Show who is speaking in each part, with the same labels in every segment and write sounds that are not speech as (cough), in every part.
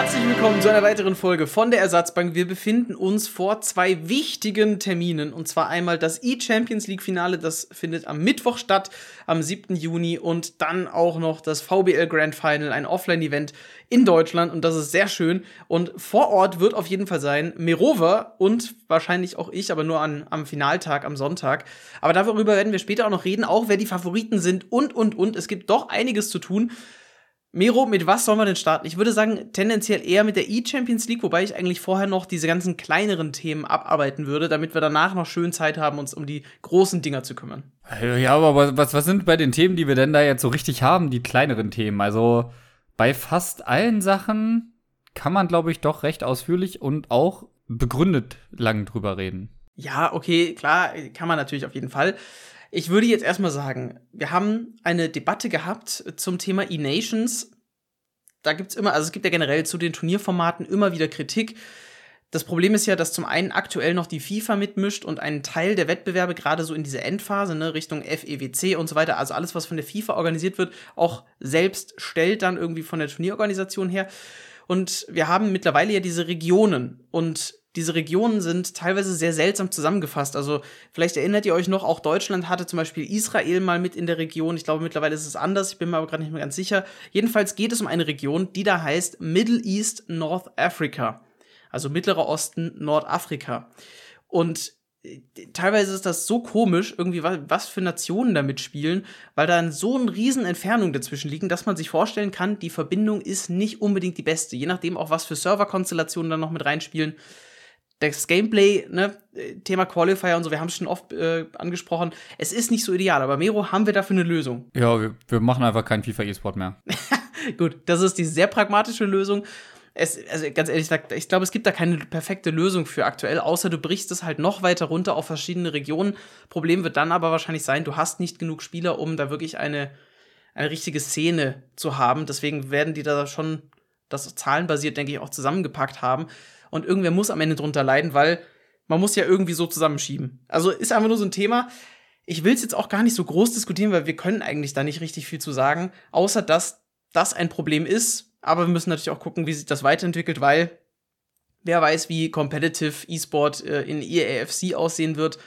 Speaker 1: Herzlich willkommen zu einer weiteren Folge von der Ersatzbank. Wir befinden uns vor zwei wichtigen Terminen und zwar einmal das E-Champions League Finale, das findet am Mittwoch statt, am 7. Juni und dann auch noch das VBL Grand Final, ein Offline-Event in Deutschland und das ist sehr schön und vor Ort wird auf jeden Fall sein Merova und wahrscheinlich auch ich, aber nur an, am Finaltag, am Sonntag. Aber darüber werden wir später auch noch reden, auch wer die Favoriten sind und, und, und. Es gibt doch einiges zu tun. Miro, mit was sollen wir denn starten? Ich würde sagen, tendenziell eher mit der E-Champions League, wobei ich eigentlich vorher noch diese ganzen kleineren Themen abarbeiten würde, damit wir danach noch schön Zeit haben, uns um die großen Dinger zu kümmern.
Speaker 2: Ja, aber was, was sind bei den Themen, die wir denn da jetzt so richtig haben, die kleineren Themen? Also bei fast allen Sachen kann man, glaube ich, doch recht ausführlich und auch begründet lang drüber reden.
Speaker 1: Ja, okay, klar, kann man natürlich auf jeden Fall. Ich würde jetzt erstmal sagen, wir haben eine Debatte gehabt zum Thema E-Nations. Da gibt's immer, also es gibt ja generell zu den Turnierformaten immer wieder Kritik. Das Problem ist ja, dass zum einen aktuell noch die FIFA mitmischt und einen Teil der Wettbewerbe gerade so in diese Endphase, ne, Richtung FEWC und so weiter, also alles, was von der FIFA organisiert wird, auch selbst stellt dann irgendwie von der Turnierorganisation her. Und wir haben mittlerweile ja diese Regionen und diese Regionen sind teilweise sehr seltsam zusammengefasst. Also vielleicht erinnert ihr euch noch, auch Deutschland hatte zum Beispiel Israel mal mit in der Region. Ich glaube, mittlerweile ist es anders. Ich bin mir aber gerade nicht mehr ganz sicher. Jedenfalls geht es um eine Region, die da heißt Middle East North Africa. Also Mittlerer Osten Nordafrika. Und äh, teilweise ist das so komisch, irgendwie was für Nationen da mitspielen, weil da so eine riesen Entfernung dazwischen liegen, dass man sich vorstellen kann, die Verbindung ist nicht unbedingt die beste. Je nachdem auch, was für Serverkonstellationen da noch mit reinspielen das Gameplay, ne, Thema Qualifier und so, wir haben es schon oft äh, angesprochen. Es ist nicht so ideal, aber Mero, haben wir dafür eine Lösung?
Speaker 2: Ja, wir, wir machen einfach keinen FIFA E-Sport mehr. (laughs)
Speaker 1: Gut, das ist die sehr pragmatische Lösung. Es, also ganz ehrlich, ich glaube, es gibt da keine perfekte Lösung für aktuell, außer du brichst es halt noch weiter runter auf verschiedene Regionen. Problem wird dann aber wahrscheinlich sein, du hast nicht genug Spieler, um da wirklich eine, eine richtige Szene zu haben. Deswegen werden die da schon das zahlenbasiert, denke ich, auch zusammengepackt haben und irgendwer muss am Ende drunter leiden, weil man muss ja irgendwie so zusammenschieben. Also ist einfach nur so ein Thema. Ich will es jetzt auch gar nicht so groß diskutieren, weil wir können eigentlich da nicht richtig viel zu sagen, außer dass das ein Problem ist. Aber wir müssen natürlich auch gucken, wie sich das weiterentwickelt, weil wer weiß, wie competitive E-Sport äh, in EAFC aussehen wird.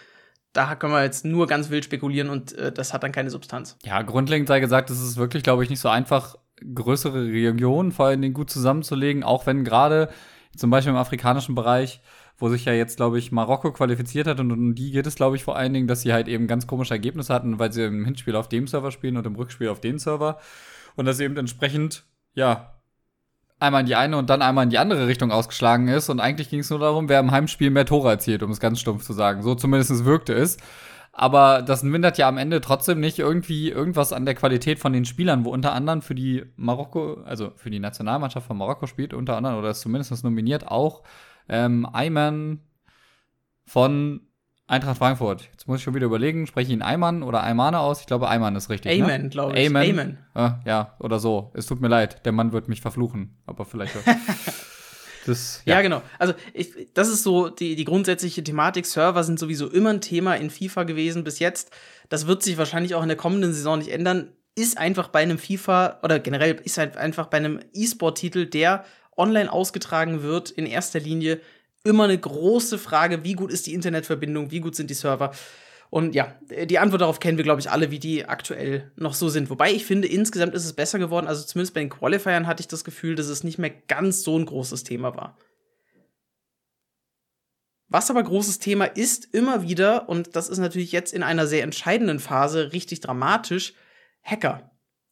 Speaker 1: Da können wir jetzt nur ganz wild spekulieren und äh, das hat dann keine Substanz.
Speaker 2: Ja, grundlegend sei gesagt, es ist wirklich, glaube ich, nicht so einfach, größere Regionen vor allen Dingen gut zusammenzulegen, auch wenn gerade zum Beispiel im afrikanischen Bereich, wo sich ja jetzt, glaube ich, Marokko qualifiziert hat und um die geht es, glaube ich, vor allen Dingen, dass sie halt eben ganz komische Ergebnisse hatten, weil sie im Hinspiel auf dem Server spielen und im Rückspiel auf den Server. Und dass eben entsprechend, ja, einmal in die eine und dann einmal in die andere Richtung ausgeschlagen ist. Und eigentlich ging es nur darum, wer im Heimspiel mehr Tore erzielt, um es ganz stumpf zu sagen. So zumindest wirkte es. Aber das mindert ja am Ende trotzdem nicht irgendwie irgendwas an der Qualität von den Spielern, wo unter anderem für die Marokko, also für die Nationalmannschaft von Marokko spielt, unter anderem, oder ist zumindest nominiert, auch ähm, Ayman von Eintracht Frankfurt. Jetzt muss ich schon wieder überlegen, spreche ich ihn Ayman oder Aymane aus? Ich glaube, Ayman ist richtig.
Speaker 1: Ayman, ne? glaube ich.
Speaker 2: Ayman. Ayman. Ah, ja, oder so. Es tut mir leid, der Mann wird mich verfluchen. Aber vielleicht. (laughs)
Speaker 1: Das, ja. ja. genau. Also ich, das ist so die, die grundsätzliche Thematik. Server sind sowieso immer ein Thema in FIFA gewesen bis jetzt. Das wird sich wahrscheinlich auch in der kommenden Saison nicht ändern. Ist einfach bei einem FIFA oder generell ist halt einfach bei einem E-Sport-Titel, der online ausgetragen wird, in erster Linie immer eine große Frage, wie gut ist die Internetverbindung, wie gut sind die Server. Und ja, die Antwort darauf kennen wir, glaube ich, alle, wie die aktuell noch so sind. Wobei ich finde, insgesamt ist es besser geworden. Also zumindest bei den Qualifiern hatte ich das Gefühl, dass es nicht mehr ganz so ein großes Thema war. Was aber großes Thema ist, immer wieder, und das ist natürlich jetzt in einer sehr entscheidenden Phase richtig dramatisch, Hacker.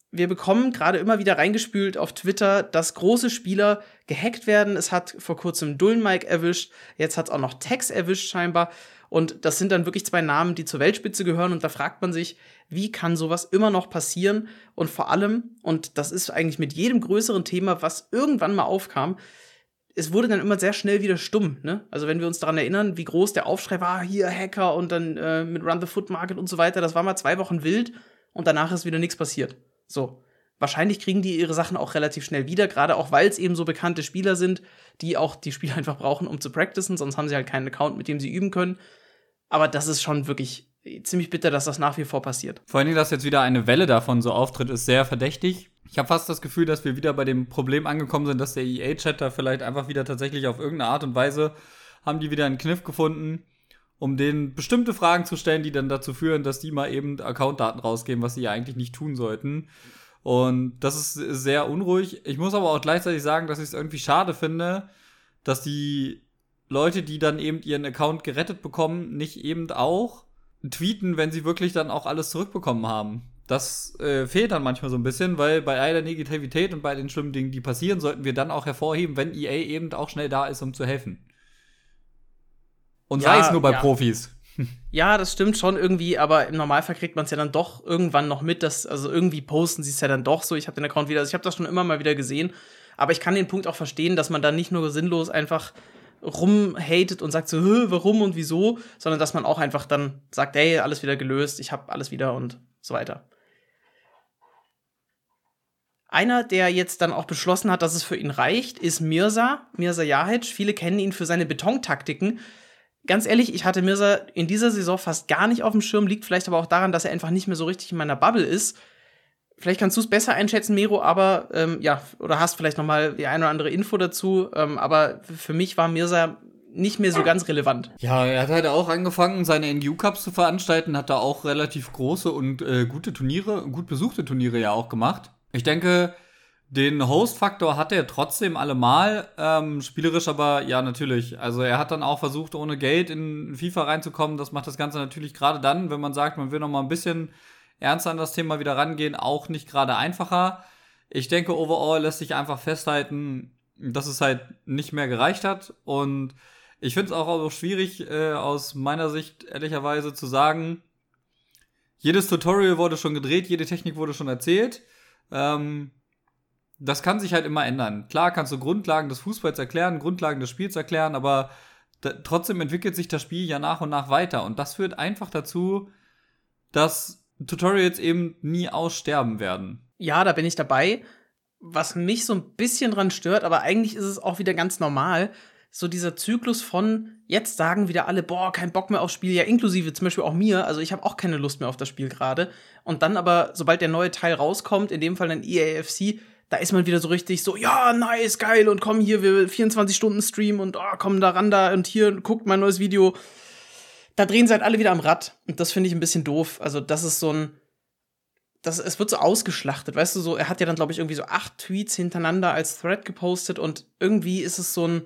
Speaker 1: Wir bekommen gerade immer wieder reingespült auf Twitter, dass große Spieler gehackt werden. Es hat vor kurzem Dullenmike erwischt, jetzt hat es auch noch Tex erwischt scheinbar. Und das sind dann wirklich zwei Namen, die zur Weltspitze gehören. Und da fragt man sich, wie kann sowas immer noch passieren? Und vor allem, und das ist eigentlich mit jedem größeren Thema, was irgendwann mal aufkam, es wurde dann immer sehr schnell wieder stumm. Ne? Also wenn wir uns daran erinnern, wie groß der Aufschrei war, hier Hacker und dann äh, mit Run the Foot Market und so weiter, das war mal zwei Wochen wild und danach ist wieder nichts passiert. So. Wahrscheinlich kriegen die ihre Sachen auch relativ schnell wieder, gerade auch weil es eben so bekannte Spieler sind, die auch die Spieler (laughs) einfach brauchen, um zu practicen, sonst haben sie halt keinen Account, mit dem sie üben können. Aber das ist schon wirklich ziemlich bitter, dass das nach wie vor passiert.
Speaker 2: Vor Dingen, dass jetzt wieder eine Welle davon so auftritt, ist sehr verdächtig. Ich habe fast das Gefühl, dass wir wieder bei dem Problem angekommen sind, dass der EA-Chat da vielleicht einfach wieder tatsächlich auf irgendeine Art und Weise haben die wieder einen Kniff gefunden, um denen bestimmte Fragen zu stellen, die dann dazu führen, dass die mal eben Accountdaten rausgeben, was sie ja eigentlich nicht tun sollten. Und das ist sehr unruhig. Ich muss aber auch gleichzeitig sagen, dass ich es irgendwie schade finde, dass die Leute, die dann eben ihren Account gerettet bekommen, nicht eben auch tweeten, wenn sie wirklich dann auch alles zurückbekommen haben. Das äh, fehlt dann manchmal so ein bisschen, weil bei all der Negativität und bei den schlimmen Dingen, die passieren, sollten wir dann auch hervorheben, wenn EA eben auch schnell da ist, um zu helfen. Und ja, sei es nur bei ja. Profis. (laughs)
Speaker 1: Ja, das stimmt schon irgendwie, aber im Normalfall kriegt man es ja dann doch irgendwann noch mit, dass, also irgendwie posten sie es ja dann doch so. Ich habe den Account wieder, also ich habe das schon immer mal wieder gesehen, aber ich kann den Punkt auch verstehen, dass man dann nicht nur sinnlos einfach rumhatet und sagt so, warum und wieso, sondern dass man auch einfach dann sagt, hey, alles wieder gelöst, ich habe alles wieder und so weiter. Einer, der jetzt dann auch beschlossen hat, dass es für ihn reicht, ist Mirza, Mirza Jahic. Viele kennen ihn für seine Betontaktiken ganz ehrlich, ich hatte Mirza in dieser Saison fast gar nicht auf dem Schirm, liegt vielleicht aber auch daran, dass er einfach nicht mehr so richtig in meiner Bubble ist. Vielleicht kannst du es besser einschätzen, Miro, aber ähm, ja, oder hast vielleicht noch mal die eine oder andere Info dazu. Ähm, aber für mich war Mirza nicht mehr so ganz relevant.
Speaker 2: Ja, er hat halt auch angefangen, seine NGU Cups zu veranstalten, hat da auch relativ große und äh, gute Turniere, gut besuchte Turniere ja auch gemacht. Ich denke, den Host-Faktor hat er trotzdem allemal, ähm, spielerisch aber ja natürlich. Also er hat dann auch versucht, ohne Geld in FIFA reinzukommen. Das macht das Ganze natürlich gerade dann, wenn man sagt, man will noch mal ein bisschen ernster an das Thema wieder rangehen, auch nicht gerade einfacher. Ich denke, overall lässt sich einfach festhalten, dass es halt nicht mehr gereicht hat. Und ich finde es auch, auch schwierig, äh, aus meiner Sicht ehrlicherweise zu sagen, jedes Tutorial wurde schon gedreht, jede Technik wurde schon erzählt. Ähm, das kann sich halt immer ändern. Klar kannst du Grundlagen des Fußballs erklären, Grundlagen des Spiels erklären, aber trotzdem entwickelt sich das Spiel ja nach und nach weiter. Und das führt einfach dazu, dass Tutorials eben nie aussterben werden.
Speaker 1: Ja, da bin ich dabei. Was mich so ein bisschen dran stört, aber eigentlich ist es auch wieder ganz normal, so dieser Zyklus von jetzt sagen wieder alle, boah, kein Bock mehr aufs Spiel, ja, inklusive zum Beispiel auch mir, also ich habe auch keine Lust mehr auf das Spiel gerade. Und dann aber, sobald der neue Teil rauskommt, in dem Fall dann EAFC, da ist man wieder so richtig so, ja, nice, geil, und komm hier, wir 24 Stunden Stream und oh, komm da ran da und hier, guckt mein neues Video. Da drehen sie halt alle wieder am Rad. Und das finde ich ein bisschen doof. Also, das ist so ein. Das, es wird so ausgeschlachtet, weißt du, so, er hat ja dann, glaube ich, irgendwie so acht Tweets hintereinander als Thread gepostet und irgendwie ist es so ein,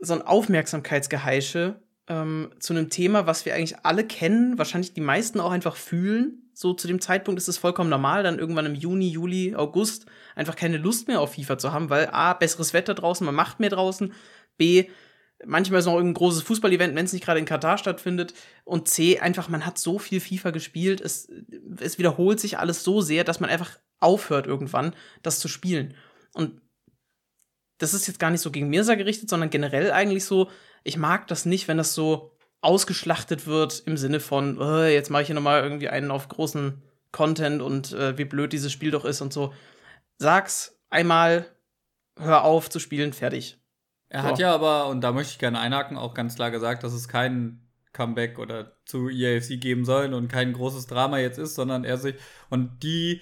Speaker 1: so ein Aufmerksamkeitsgeheische ähm, zu einem Thema, was wir eigentlich alle kennen, wahrscheinlich die meisten auch einfach fühlen, so zu dem Zeitpunkt ist es vollkommen normal, dann irgendwann im Juni, Juli, August einfach keine Lust mehr auf FIFA zu haben, weil A, besseres Wetter draußen, man macht mehr draußen, B, manchmal ist noch irgendein großes Fußballevent, wenn es nicht gerade in Katar stattfindet. Und C, einfach, man hat so viel FIFA gespielt, es, es wiederholt sich alles so sehr, dass man einfach aufhört irgendwann, das zu spielen. Und das ist jetzt gar nicht so gegen Mirsa gerichtet, sondern generell eigentlich so, ich mag das nicht, wenn das so ausgeschlachtet wird im Sinne von, oh, jetzt mache ich hier nochmal irgendwie einen auf großen Content und äh, wie blöd dieses Spiel doch ist und so. Sag's einmal, hör auf zu spielen, fertig.
Speaker 2: Er hat ja aber, und da möchte ich gerne einhaken, auch ganz klar gesagt, dass es kein Comeback oder zu EAFC geben soll und kein großes Drama jetzt ist, sondern er sich und die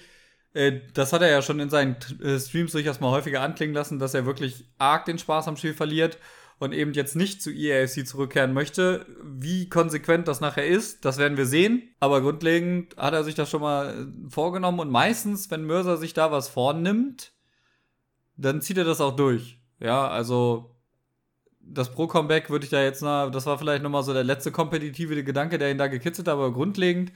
Speaker 2: äh, das hat er ja schon in seinen äh, Streams durchaus mal häufiger anklingen lassen, dass er wirklich arg den Spaß am Spiel verliert und eben jetzt nicht zu EAFC zurückkehren möchte. Wie konsequent das nachher ist, das werden wir sehen. Aber grundlegend hat er sich das schon mal äh, vorgenommen und meistens, wenn Mörser sich da was vornimmt, dann zieht er das auch durch. Ja, also das Pro-Comeback würde ich da jetzt, na, das war vielleicht nochmal so der letzte kompetitive Gedanke, der ihn da gekitzelt hat, aber grundlegend,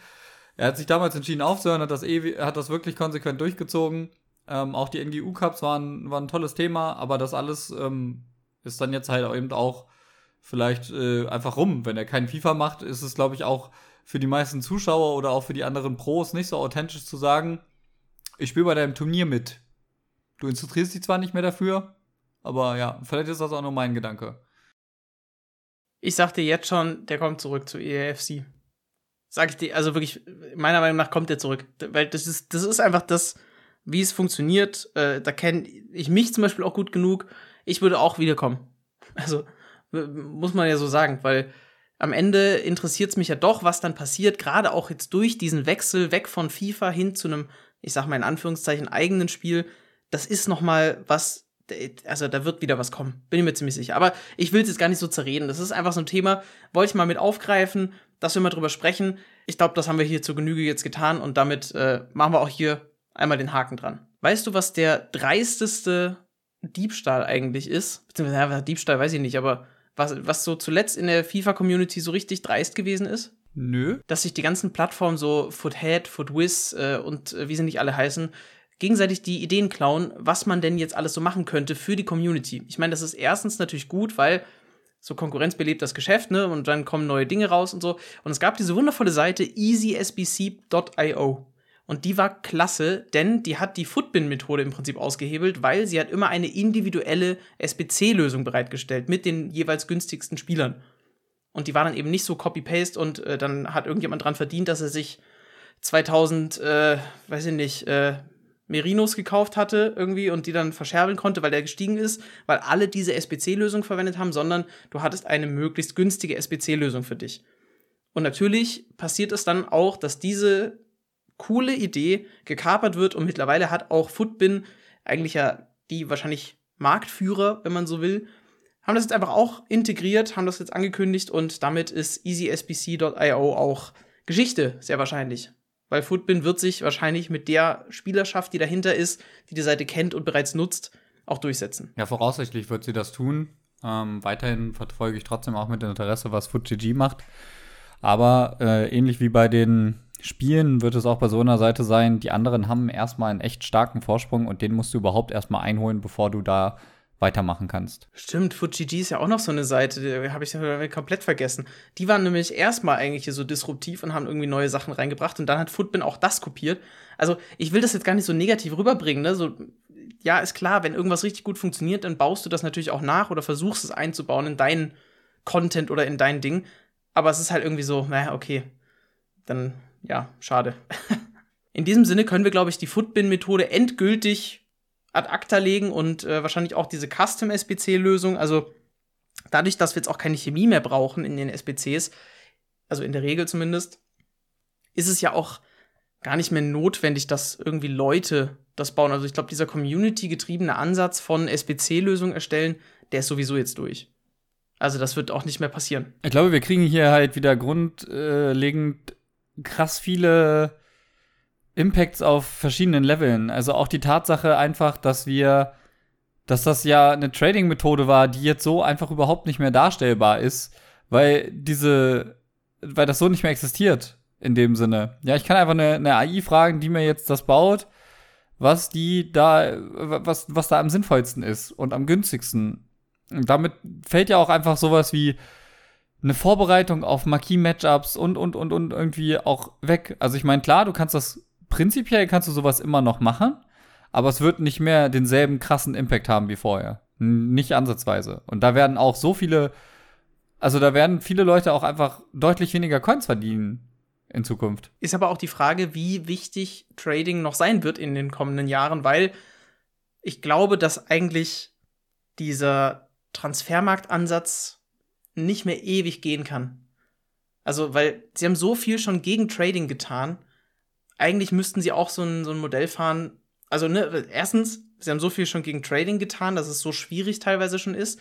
Speaker 2: er hat sich damals entschieden aufzuhören, hat das, eh, hat das wirklich konsequent durchgezogen. Ähm, auch die NGU-Cups waren, waren ein tolles Thema, aber das alles ähm, ist dann jetzt halt eben auch vielleicht äh, einfach rum. Wenn er keinen FIFA macht, ist es, glaube ich, auch für die meisten Zuschauer oder auch für die anderen Pros nicht so authentisch zu sagen, ich spiele bei deinem Turnier mit. Du interessierst dich zwar nicht mehr dafür, aber ja, vielleicht ist das auch nur mein Gedanke.
Speaker 1: Ich sag dir jetzt schon, der kommt zurück zu EAFC. Sag ich dir, also wirklich, meiner Meinung nach kommt der zurück. Weil das ist, das ist einfach das, wie es funktioniert. Äh, da kenne ich mich zum Beispiel auch gut genug ich würde auch wiederkommen. Also muss man ja so sagen, weil am Ende interessiert es mich ja doch, was dann passiert, gerade auch jetzt durch diesen Wechsel weg von FIFA hin zu einem, ich sag mal in Anführungszeichen, eigenen Spiel. Das ist noch mal was, also da wird wieder was kommen, bin ich mir ziemlich sicher. Aber ich will es jetzt gar nicht so zerreden. Das ist einfach so ein Thema, wollte ich mal mit aufgreifen, dass wir mal drüber sprechen. Ich glaube, das haben wir hier zur Genüge jetzt getan und damit äh, machen wir auch hier einmal den Haken dran. Weißt du, was der dreisteste Diebstahl eigentlich ist? Beziehungsweise, ja, Diebstahl weiß ich nicht, aber was, was so zuletzt in der FIFA-Community so richtig dreist gewesen ist?
Speaker 2: Nö.
Speaker 1: Dass sich die ganzen Plattformen so Foothead, Footwiz äh, und äh, wie sie nicht alle heißen, gegenseitig die Ideen klauen, was man denn jetzt alles so machen könnte für die Community. Ich meine, das ist erstens natürlich gut, weil so Konkurrenz belebt das Geschäft, ne? Und dann kommen neue Dinge raus und so. Und es gab diese wundervolle Seite easysbc.io. Und die war klasse, denn die hat die Footbin-Methode im Prinzip ausgehebelt, weil sie hat immer eine individuelle SBC-Lösung bereitgestellt mit den jeweils günstigsten Spielern. Und die war dann eben nicht so Copy-Paste und äh, dann hat irgendjemand dran verdient, dass er sich 2000, äh, weiß ich nicht, äh, Merinos gekauft hatte irgendwie und die dann verscherbeln konnte, weil der gestiegen ist, weil alle diese SBC-Lösung verwendet haben, sondern du hattest eine möglichst günstige SBC-Lösung für dich. Und natürlich passiert es dann auch, dass diese coole Idee gekapert wird und mittlerweile hat auch Footbin, eigentlich ja die wahrscheinlich Marktführer, wenn man so will, haben das jetzt einfach auch integriert, haben das jetzt angekündigt und damit ist easysbc.io auch Geschichte, sehr wahrscheinlich. Weil Footbin wird sich wahrscheinlich mit der Spielerschaft, die dahinter ist, die die Seite kennt und bereits nutzt, auch durchsetzen.
Speaker 2: Ja, voraussichtlich wird sie das tun. Ähm, weiterhin verfolge ich trotzdem auch mit Interesse, was FootGG macht. Aber äh, ähnlich wie bei den Spielen wird es auch bei so einer Seite sein, die anderen haben erstmal einen echt starken Vorsprung und den musst du überhaupt erstmal einholen, bevor du da weitermachen kannst.
Speaker 1: Stimmt, FootGG ist ja auch noch so eine Seite, habe ich komplett vergessen. Die waren nämlich erstmal eigentlich so disruptiv und haben irgendwie neue Sachen reingebracht und dann hat Footbin auch das kopiert. Also, ich will das jetzt gar nicht so negativ rüberbringen, ne? So, ja, ist klar, wenn irgendwas richtig gut funktioniert, dann baust du das natürlich auch nach oder versuchst es einzubauen in deinen Content oder in dein Ding. Aber es ist halt irgendwie so, naja, okay, dann, ja, schade. (laughs) in diesem Sinne können wir, glaube ich, die Footbin-Methode endgültig ad acta legen und äh, wahrscheinlich auch diese Custom-SBC-Lösung. Also dadurch, dass wir jetzt auch keine Chemie mehr brauchen in den SBCs, also in der Regel zumindest, ist es ja auch gar nicht mehr notwendig, dass irgendwie Leute das bauen. Also ich glaube, dieser Community-getriebene Ansatz von SBC-Lösungen erstellen, der ist sowieso jetzt durch. Also das wird auch nicht mehr passieren.
Speaker 2: Ich glaube, wir kriegen hier halt wieder grundlegend krass viele Impacts auf verschiedenen Leveln. Also auch die Tatsache einfach, dass wir, dass das ja eine Trading-Methode war, die jetzt so einfach überhaupt nicht mehr darstellbar ist, weil diese, weil das so nicht mehr existiert in dem Sinne. Ja, ich kann einfach eine, eine AI fragen, die mir jetzt das baut, was die da, was, was da am sinnvollsten ist und am günstigsten. Und damit fällt ja auch einfach sowas wie eine Vorbereitung auf Marquis-Matchups und, und, und, und irgendwie auch weg. Also ich meine, klar, du kannst das prinzipiell kannst du sowas immer noch machen, aber es wird nicht mehr denselben krassen Impact haben wie vorher. Nicht ansatzweise. Und da werden auch so viele, also da werden viele Leute auch einfach deutlich weniger Coins verdienen in Zukunft.
Speaker 1: Ist aber auch die Frage, wie wichtig Trading noch sein wird in den kommenden Jahren, weil ich glaube, dass eigentlich dieser Transfermarktansatz nicht mehr ewig gehen kann. Also, weil sie haben so viel schon gegen Trading getan eigentlich müssten sie auch so ein, so ein Modell fahren. Also, ne, erstens, sie haben so viel schon gegen Trading getan, dass es so schwierig teilweise schon ist.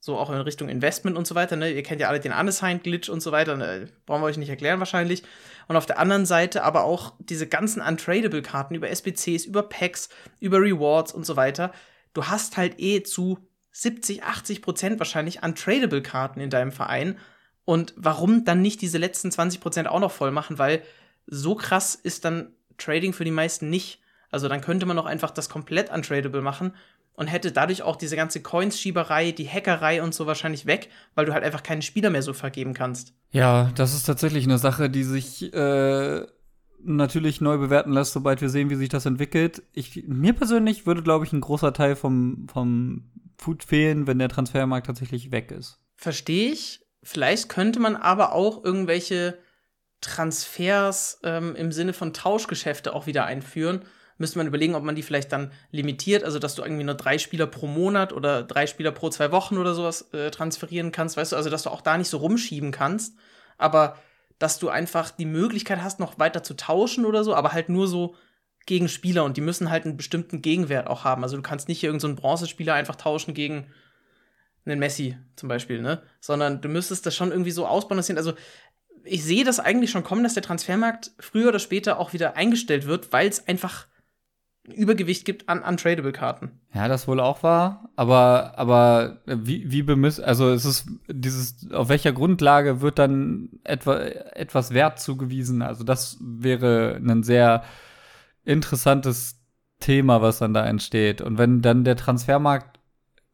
Speaker 1: So auch in Richtung Investment und so weiter. Ne? Ihr kennt ja alle den Unassigned-Glitch und so weiter. Ne? Brauchen wir euch nicht erklären wahrscheinlich. Und auf der anderen Seite aber auch diese ganzen Untradable-Karten über SBCs, über Packs, über Rewards und so weiter. Du hast halt eh zu 70, 80 Prozent wahrscheinlich Untradable-Karten in deinem Verein. Und warum dann nicht diese letzten 20 Prozent auch noch voll machen? Weil so krass ist dann Trading für die meisten nicht. Also dann könnte man auch einfach das komplett untradable machen und hätte dadurch auch diese ganze Coins-Schieberei, die Hackerei und so wahrscheinlich weg, weil du halt einfach keine Spieler mehr so vergeben kannst.
Speaker 2: Ja, das ist tatsächlich eine Sache, die sich äh, natürlich neu bewerten lässt, sobald wir sehen, wie sich das entwickelt. Ich, mir persönlich würde, glaube ich, ein großer Teil vom, vom Food fehlen, wenn der Transfermarkt tatsächlich weg ist.
Speaker 1: Verstehe ich. Vielleicht könnte man aber auch irgendwelche Transfers ähm, im Sinne von Tauschgeschäfte auch wieder einführen, müsste man überlegen, ob man die vielleicht dann limitiert, also dass du irgendwie nur drei Spieler pro Monat oder drei Spieler pro zwei Wochen oder sowas äh, transferieren kannst, weißt du, also dass du auch da nicht so rumschieben kannst, aber dass du einfach die Möglichkeit hast, noch weiter zu tauschen oder so, aber halt nur so gegen Spieler und die müssen halt einen bestimmten Gegenwert auch haben. Also du kannst nicht hier irgendeinen so Bronzespieler einfach tauschen gegen einen Messi zum Beispiel, ne? Sondern du müsstest das schon irgendwie so ausbalancieren. Also ich sehe das eigentlich schon kommen, dass der Transfermarkt früher oder später auch wieder eingestellt wird, weil es einfach Übergewicht gibt an untradable Karten.
Speaker 2: Ja, das wohl auch war, aber aber wie wie bemisst also es ist dieses auf welcher Grundlage wird dann etwa etwas Wert zugewiesen? Also das wäre ein sehr interessantes Thema, was dann da entsteht und wenn dann der Transfermarkt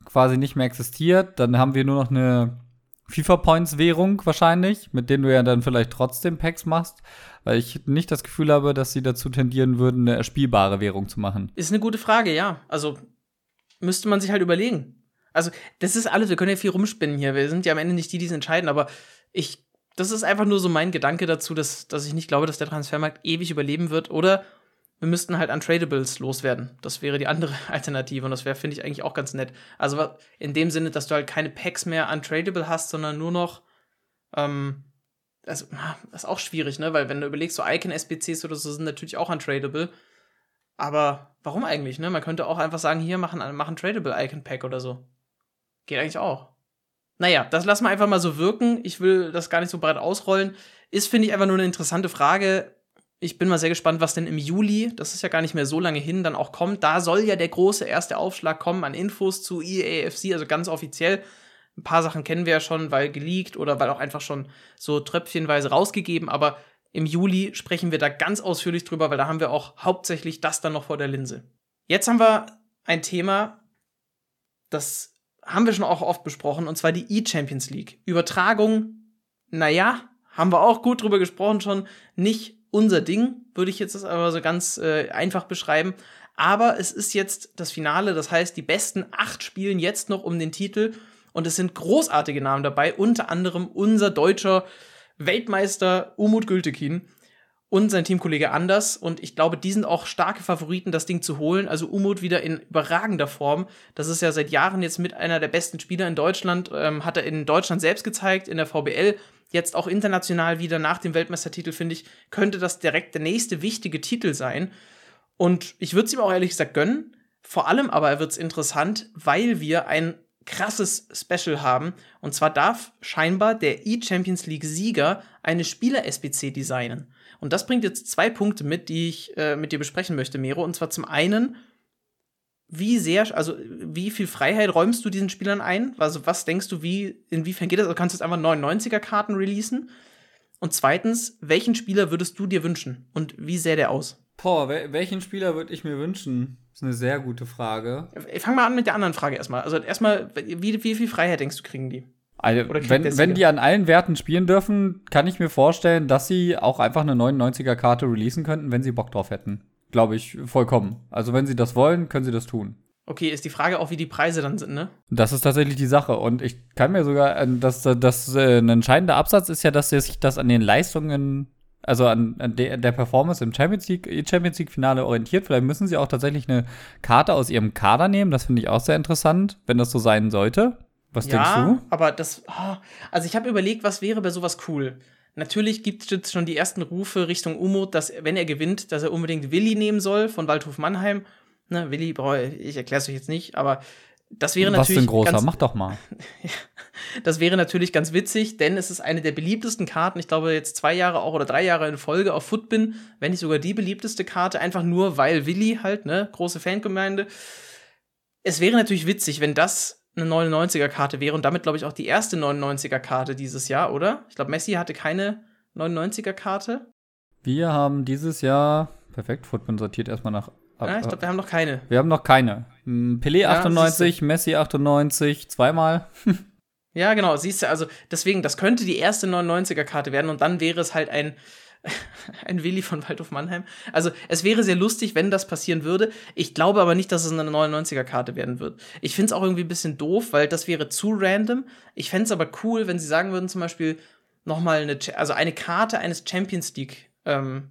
Speaker 2: quasi nicht mehr existiert, dann haben wir nur noch eine FIFA Points Währung wahrscheinlich, mit denen du ja dann vielleicht trotzdem Packs machst, weil ich nicht das Gefühl habe, dass sie dazu tendieren würden, eine erspielbare Währung zu machen.
Speaker 1: Ist eine gute Frage, ja. Also müsste man sich halt überlegen. Also, das ist alles, wir können ja viel rumspinnen hier. Wir sind ja am Ende nicht die, die es entscheiden, aber ich, das ist einfach nur so mein Gedanke dazu, dass, dass ich nicht glaube, dass der Transfermarkt ewig überleben wird. Oder wir müssten halt Untradables loswerden. Das wäre die andere (laughs) Alternative und das wäre, finde ich, eigentlich auch ganz nett. Also in dem Sinne, dass du halt keine Packs mehr untradable hast, sondern nur noch, ähm, also, das ist auch schwierig, ne? Weil wenn du überlegst, so Icon-SBCs oder so sind natürlich auch untradable. Aber warum eigentlich, ne? Man könnte auch einfach sagen, hier, machen, machen Tradable Icon Pack oder so. Geht eigentlich auch. Naja, das lassen wir einfach mal so wirken. Ich will das gar nicht so breit ausrollen. Ist, finde ich, einfach nur eine interessante Frage ich bin mal sehr gespannt, was denn im Juli, das ist ja gar nicht mehr so lange hin, dann auch kommt. Da soll ja der große erste Aufschlag kommen an Infos zu EAFC, also ganz offiziell. Ein paar Sachen kennen wir ja schon, weil geleakt oder weil auch einfach schon so tröpfchenweise rausgegeben, aber im Juli sprechen wir da ganz ausführlich drüber, weil da haben wir auch hauptsächlich das dann noch vor der Linse. Jetzt haben wir ein Thema, das haben wir schon auch oft besprochen, und zwar die E-Champions League. Übertragung, naja, haben wir auch gut drüber gesprochen schon, nicht unser Ding, würde ich jetzt das aber so ganz äh, einfach beschreiben. Aber es ist jetzt das Finale, das heißt, die besten acht spielen jetzt noch um den Titel und es sind großartige Namen dabei, unter anderem unser deutscher Weltmeister Umut Gültekin und sein Teamkollege Anders. Und ich glaube, die sind auch starke Favoriten, das Ding zu holen. Also Umut wieder in überragender Form. Das ist ja seit Jahren jetzt mit einer der besten Spieler in Deutschland. Ähm, hat er in Deutschland selbst gezeigt, in der VBL jetzt auch international wieder nach dem Weltmeistertitel, finde ich, könnte das direkt der nächste wichtige Titel sein. Und ich würde es ihm auch ehrlich gesagt gönnen. Vor allem aber wird es interessant, weil wir ein krasses Special haben. Und zwar darf scheinbar der E-Champions League-Sieger eine Spieler-SBC designen. Und das bringt jetzt zwei Punkte mit, die ich äh, mit dir besprechen möchte, Mero. Und zwar zum einen, wie sehr, also wie viel Freiheit räumst du diesen Spielern ein? Also was denkst du, wie, inwiefern geht das? Also kannst du jetzt einfach 99er-Karten releasen? Und zweitens, welchen Spieler würdest du dir wünschen? Und wie sähe der aus?
Speaker 2: Boah, welchen Spieler würde ich mir wünschen? Das ist eine sehr gute Frage.
Speaker 1: Ich fang mal an mit der anderen Frage erstmal. Also erstmal, wie, wie viel Freiheit denkst du, kriegen die?
Speaker 2: Also, wenn, wenn die an allen Werten spielen dürfen, kann ich mir vorstellen, dass sie auch einfach eine 99er-Karte releasen könnten, wenn sie Bock drauf hätten glaube ich, vollkommen. Also wenn sie das wollen, können sie das tun.
Speaker 1: Okay, ist die Frage auch, wie die Preise dann sind, ne?
Speaker 2: Das ist tatsächlich die Sache. Und ich kann mir sogar, äh, dass das äh, ein entscheidender Absatz ist ja, dass sich das an den Leistungen, also an, an der, der Performance im Champions League, Champions League Finale orientiert. Vielleicht müssen sie auch tatsächlich eine Karte aus ihrem Kader nehmen. Das finde ich auch sehr interessant, wenn das so sein sollte. Was ja, denkst du?
Speaker 1: Aber das, oh, also ich habe überlegt, was wäre bei sowas cool. Natürlich gibt es jetzt schon die ersten Rufe Richtung Umut, dass, wenn er gewinnt, dass er unbedingt Willi nehmen soll von Waldhof Mannheim. Ne, Willi, ich erkläre es euch jetzt nicht, aber das wäre natürlich.
Speaker 2: Was denn großer? Ganz, Mach doch mal. (laughs)
Speaker 1: das wäre natürlich ganz witzig, denn es ist eine der beliebtesten Karten. Ich glaube, jetzt zwei Jahre auch oder drei Jahre in Folge auf Footbin, wenn nicht sogar die beliebteste Karte, einfach nur weil Willi halt, ne, große Fangemeinde. Es wäre natürlich witzig, wenn das eine 99er-Karte wäre und damit, glaube ich, auch die erste 99er-Karte dieses Jahr, oder? Ich glaube, Messi hatte keine 99er-Karte.
Speaker 2: Wir haben dieses Jahr, perfekt, Football sortiert erstmal nach.
Speaker 1: Ja, ich glaube, wir haben noch keine.
Speaker 2: Wir haben noch keine. Hm, Pelé 98, ja, Messi 98, zweimal. (laughs)
Speaker 1: ja, genau, siehst du, also deswegen, das könnte die erste 99er-Karte werden und dann wäre es halt ein (laughs) ein Willi von Waldhof Mannheim. Also, es wäre sehr lustig, wenn das passieren würde. Ich glaube aber nicht, dass es eine 99er-Karte werden wird. Ich finde es auch irgendwie ein bisschen doof, weil das wäre zu random. Ich fände es aber cool, wenn sie sagen würden, zum Beispiel, nochmal eine, also eine Karte eines Champions League ähm.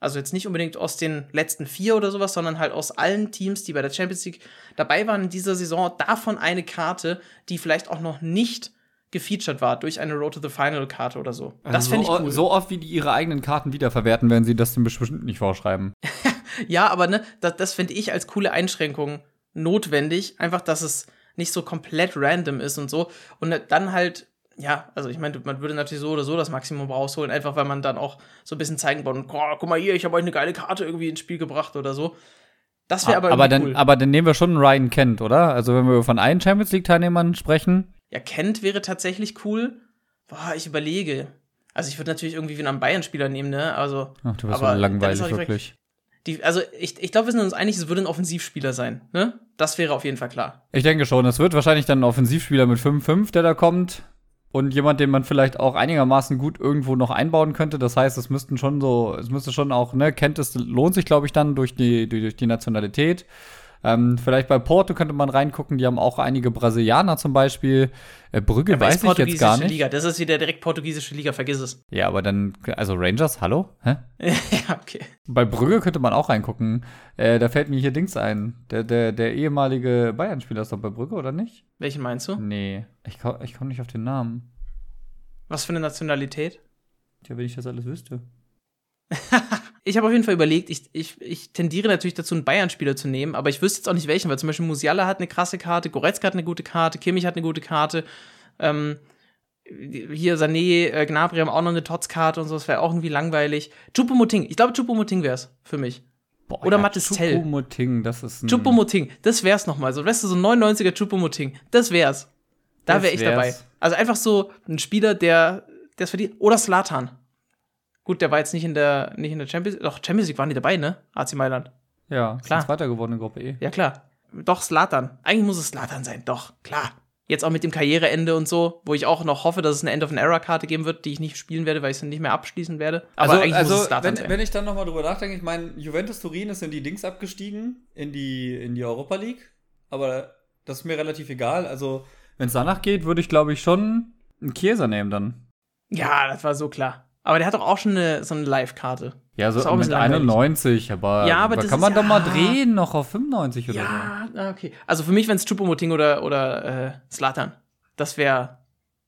Speaker 1: Also jetzt nicht unbedingt aus den letzten vier oder sowas, sondern halt aus allen Teams, die bei der Champions League dabei waren in dieser Saison, davon eine Karte, die vielleicht auch noch nicht gefeatured war durch eine Road to the Final Karte oder so.
Speaker 2: Also
Speaker 1: das fände ich
Speaker 2: so,
Speaker 1: cool.
Speaker 2: So oft, wie die ihre eigenen Karten wiederverwerten, werden sie das dem bestimmt nicht vorschreiben. (laughs)
Speaker 1: ja, aber ne, das, das finde ich als coole Einschränkung notwendig. Einfach, dass es nicht so komplett random ist und so. Und dann halt, ja, also ich meine, man würde natürlich so oder so das Maximum rausholen, einfach weil man dann auch so ein bisschen zeigen wollte, oh, guck mal hier, ich habe euch eine geile Karte irgendwie ins Spiel gebracht oder so. Das wäre aber,
Speaker 2: aber dann,
Speaker 1: cool.
Speaker 2: aber dann nehmen wir schon Ryan Kent, oder? Also wenn wir von allen Champions League Teilnehmern sprechen.
Speaker 1: Ja, Kent wäre tatsächlich cool. Boah, ich überlege. Also ich würde natürlich irgendwie wieder einen Bayern-Spieler nehmen, ne? Also.
Speaker 2: Ach, du bist
Speaker 1: aber
Speaker 2: so langweilig, wirklich.
Speaker 1: Die, also ich, ich glaube, wir sind uns einig, es würde ein Offensivspieler sein, ne? Das wäre auf jeden Fall klar.
Speaker 2: Ich denke schon, es wird wahrscheinlich dann ein Offensivspieler mit 5-5, der da kommt. Und jemand, den man vielleicht auch einigermaßen gut irgendwo noch einbauen könnte. Das heißt, es müssten schon so, es müsste schon auch, ne, Kent es lohnt sich, glaube ich, dann durch die, durch die Nationalität. Ähm, vielleicht bei Porto könnte man reingucken, die haben auch einige Brasilianer zum Beispiel. Äh, Brügge
Speaker 1: Aber
Speaker 2: weiß ich jetzt gar nicht.
Speaker 1: Liga. Das ist wieder direkt portugiesische Liga, vergiss es.
Speaker 2: Ja, aber dann, also Rangers, hallo? Hä? (laughs)
Speaker 1: ja, okay.
Speaker 2: Bei Brügge könnte man auch reingucken. Äh, da fällt mir hier Dings ein. Der, der, der ehemalige Bayern-Spieler ist doch bei Brügge, oder nicht?
Speaker 1: Welchen meinst du?
Speaker 2: Nee, ich, ich komme nicht auf den Namen.
Speaker 1: Was für eine Nationalität?
Speaker 2: Tja, wenn ich das alles wüsste. (laughs)
Speaker 1: Ich habe auf jeden Fall überlegt, ich, ich, ich tendiere natürlich dazu, einen Bayern-Spieler zu nehmen, aber ich wüsste jetzt auch nicht welchen, weil zum Beispiel Musiala hat eine krasse Karte, Goretzka hat eine gute Karte, Kimmich hat eine gute Karte, ähm, hier Sané, äh, Gnabry haben auch noch eine Tots-Karte und so, das wäre auch irgendwie langweilig. Choupo-Moting, ich glaube Choupo-Moting wär's für mich.
Speaker 2: Boah,
Speaker 1: Oder Mathis Tell.
Speaker 2: Choupo-Moting, das ist ein.
Speaker 1: Choupo-Moting, das wär's nochmal. So, weißt du, so ein 99er Choupo-Moting, das wär's. Da
Speaker 2: Das
Speaker 1: wäre ich dabei.
Speaker 2: wär's.
Speaker 1: Also einfach so ein Spieler, der der es verdient. Oder Slatan. Gut, der war jetzt nicht in der, nicht in der Champions League. Doch, Champions League waren die dabei, ne? AC Mailand.
Speaker 2: Ja,
Speaker 1: Klar.
Speaker 2: Zweiter geworden in Gruppe E.
Speaker 1: Ja, klar. Doch, Slatan. Eigentlich muss es Slatan sein. Doch, klar. Jetzt auch mit dem Karriereende und so, wo ich auch noch hoffe, dass es eine End-of-an-Era-Karte geben wird, die ich nicht spielen werde, weil ich sie nicht mehr abschließen werde. Aber
Speaker 2: also,
Speaker 1: eigentlich
Speaker 2: also
Speaker 1: muss es Slatan
Speaker 2: wenn,
Speaker 1: sein.
Speaker 2: wenn ich dann nochmal drüber nachdenke, ich meine, Juventus Turin ist in die Dings abgestiegen, in die, in die Europa League. Aber das ist mir relativ egal. Also, wenn es danach geht, würde ich, glaube ich, schon einen Chiesa nehmen dann.
Speaker 1: ja, das war so klar. Aber der hat doch auch schon eine, so eine Live-Karte.
Speaker 2: Ja, so
Speaker 1: Ist
Speaker 2: mit
Speaker 1: bisschen langweilig.
Speaker 2: 91, aber,
Speaker 1: Ja, aber
Speaker 2: kann
Speaker 1: ist
Speaker 2: man
Speaker 1: ja-
Speaker 2: doch mal drehen noch auf 95 oder so.
Speaker 1: Ja, okay. Also für mich, wenn es Chupomoting oder, oder äh, Slatan, das wäre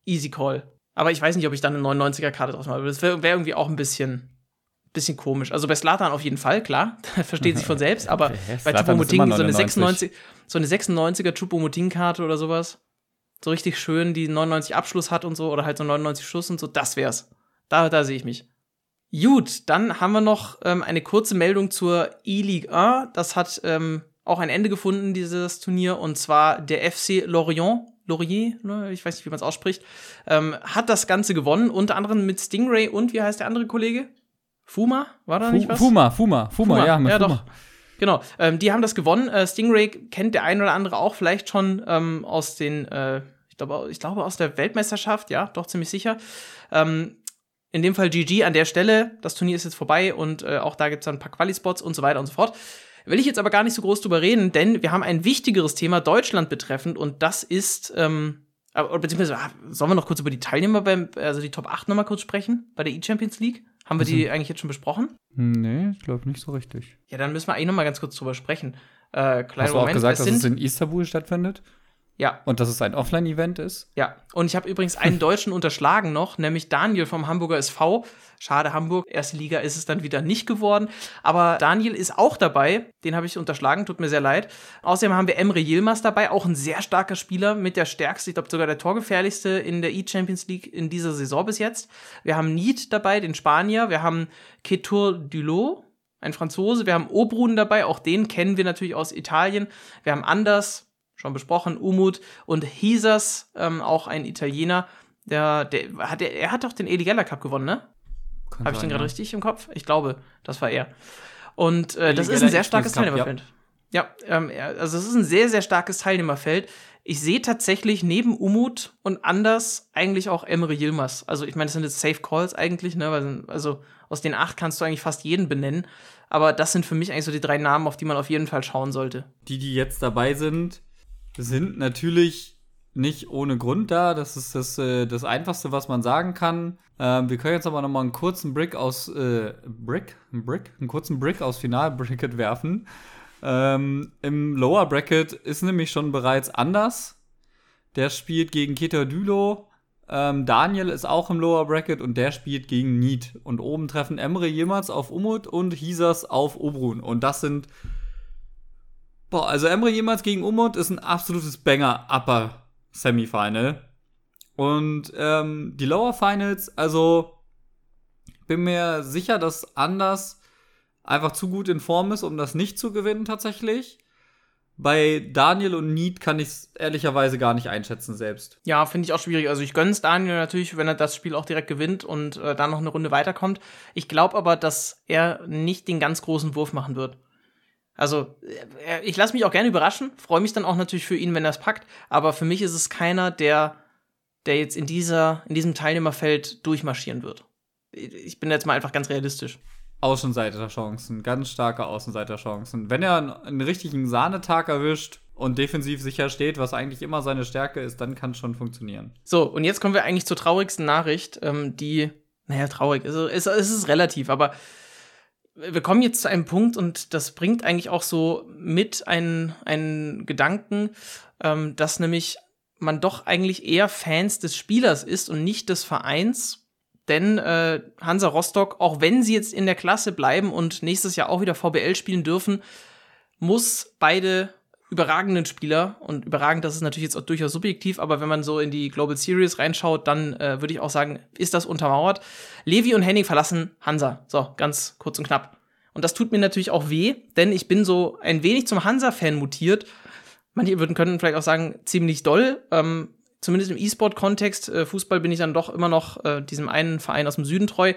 Speaker 1: easy call. Aber ich weiß nicht, ob ich dann eine 99er-Karte draus mache. Das wäre wär irgendwie auch ein bisschen, bisschen komisch. Also bei Slatan auf jeden Fall, klar. (laughs) Versteht sich von (laughs) selbst. Aber
Speaker 2: Okay,
Speaker 1: bei
Speaker 2: ist
Speaker 1: Chupomoting so eine
Speaker 2: 99.
Speaker 1: 96, so eine 96er Chupomoting-Karte oder sowas. So richtig schön, die 99 Abschluss hat und so, oder halt so 99 Schuss und so, das wär's. Da, da sehe ich mich. Gut, dann haben wir noch ähm, eine kurze Meldung zur E-League 1. Das hat ähm, auch ein Ende gefunden, dieses Turnier, und zwar der FC Lorient. Laurier, ne, ich weiß nicht, wie man es ausspricht, ähm, hat das Ganze gewonnen, unter anderem mit Stingray und wie heißt der andere Kollege? Fuma? War da nicht
Speaker 2: Fu
Speaker 1: was?
Speaker 2: Fuma, Fuma, Fuma, ja, mit
Speaker 1: ja,
Speaker 2: Fuma.
Speaker 1: doch. Genau, ähm, die haben das gewonnen. Äh, Stingray kennt der ein oder andere auch vielleicht schon ähm, aus den, äh, ich, glaube, ich glaube aus der Weltmeisterschaft, ja, doch ziemlich sicher. Ähm, in dem Fall GG an der Stelle. Das Turnier ist jetzt vorbei und äh, auch da gibt es dann ein paar Quali-Spots und so weiter und so fort. Will ich jetzt aber gar nicht so groß drüber reden, denn wir haben ein wichtigeres Thema Deutschland betreffend und das ist, ähm, aber- beziehungsweise, ah, sollen wir noch kurz über die Teilnehmer beim, also die Top 8 nochmal kurz sprechen bei der E-Champions League? Haben wir die eigentlich jetzt schon besprochen?
Speaker 2: Nee, ich glaube nicht so richtig.
Speaker 1: Ja, dann müssen wir eigentlich noch mal ganz kurz drüber sprechen. Äh, kleiner
Speaker 2: Hast du auch
Speaker 1: Moment,
Speaker 2: gesagt,
Speaker 1: es
Speaker 2: dass es in Istanbul stattfindet?
Speaker 1: Ja,
Speaker 2: Und dass es ein Offline-Event ist?
Speaker 1: ja. Und ich habe übrigens einen (laughs) Deutschen unterschlagen noch, nämlich Daniel vom Hamburger SV. Schade, Hamburg, erste Liga ist es dann wieder nicht geworden. Aber Daniel ist auch dabei. Den habe ich unterschlagen, tut mir sehr leid. Außerdem haben wir Emre Yilmaz dabei, auch ein sehr starker Spieler mit der stärkste, ich glaube sogar der torgefährlichste in der E-Champions League in dieser Saison bis jetzt. Wir haben Need dabei, den Spanier. Wir haben Ketur Dulot, ein Franzose. Wir haben Obrun dabei, auch den kennen wir natürlich aus Italien. Wir haben Anders, schon besprochen, Umut und Hisas, ähm, auch ein Italiener. Der, der hat, er hat doch den Eligella Cup gewonnen, ne? Habe ich den gerade
Speaker 2: ja.
Speaker 1: richtig im Kopf? Ich glaube, das war er. Und äh, das ist ein sehr starkes Teilnehmerfeld. Ja, ähm, er- also es ist ein sehr, sehr starkes Teilnehmerfeld. Ich sehe tatsächlich neben Umut und Anders eigentlich auch Emre Yilmaz. Also ich meine, das sind jetzt Safe Calls eigentlich, ne? Also aus den acht kannst du eigentlich fast jeden benennen. Aber das sind für mich eigentlich so die drei Namen, auf die man auf jeden Fall schauen sollte.
Speaker 2: Die, die jetzt dabei sind, sind natürlich nicht ohne Grund da. Das ist das, äh, das Einfachste, was man sagen kann. Ähm, wir können jetzt aber noch mal einen kurzen Brick aus äh, Brick, Brick, einen kurzen Brick aus Finalbracket werfen. Ähm, Im Lower Bracket ist nämlich schon bereits anders. Der spielt gegen Keter Dülo. Ähm, Daniel ist auch im Lower Bracket und der spielt gegen Need. Und oben treffen Emre jemals auf Umut und Hisas auf Obrun. Und das sind. Boah, also Emre jemals gegen Umut ist ein absolutes Banger-Upper Semifinal. Und ähm, die Lower Finals, also bin mir sicher, dass Anders einfach zu gut in Form ist, um das nicht zu gewinnen tatsächlich. Bei Daniel und Need kann ich es ehrlicherweise gar nicht einschätzen selbst.
Speaker 1: Ja, finde ich auch schwierig. Also ich gönne es Daniel natürlich, wenn er das Spiel auch direkt gewinnt und äh, dann noch eine Runde weiterkommt. Ich glaube aber, dass er nicht den ganz großen Wurf machen wird. Also, äh, ich lasse mich auch gerne überraschen, freue mich dann auch natürlich für ihn, wenn er es packt, aber für mich ist es keiner, der, der jetzt in, dieser, in diesem Teilnehmerfeld durchmarschieren wird. Ich bin jetzt mal einfach ganz realistisch.
Speaker 2: Außenseiterchancen, ganz starke Außenseiterchancen. Wenn er einen, einen richtigen Sahnetag erwischt und defensiv sicher steht, was eigentlich immer seine Stärke ist, dann kann es schon funktionieren.
Speaker 1: So, und jetzt kommen wir eigentlich zur traurigsten Nachricht, ähm, die, naja, traurig, also, es, es ist relativ, aber wir kommen jetzt zu einem Punkt und das bringt eigentlich auch so mit einen, einen Gedanken, ähm, dass nämlich man doch eigentlich eher Fans des Spielers ist und nicht des Vereins. Denn äh, Hansa Rostock, auch wenn sie jetzt in der Klasse bleiben und nächstes Jahr auch wieder VBL spielen dürfen, muss beide überragenden Spieler und überragend, das ist natürlich jetzt auch durchaus subjektiv, aber wenn man so in die Global Series reinschaut, dann äh, würde ich auch sagen, ist das untermauert. Levi und Henning verlassen Hansa. So, ganz kurz und knapp. Und das tut mir natürlich auch weh, denn ich bin so ein wenig zum Hansa-Fan mutiert. Manche würden können vielleicht auch sagen, ziemlich doll. Ähm, zumindest im E-Sport-Kontext. Äh, Fußball bin ich dann doch immer noch äh, diesem einen Verein aus dem Süden treu.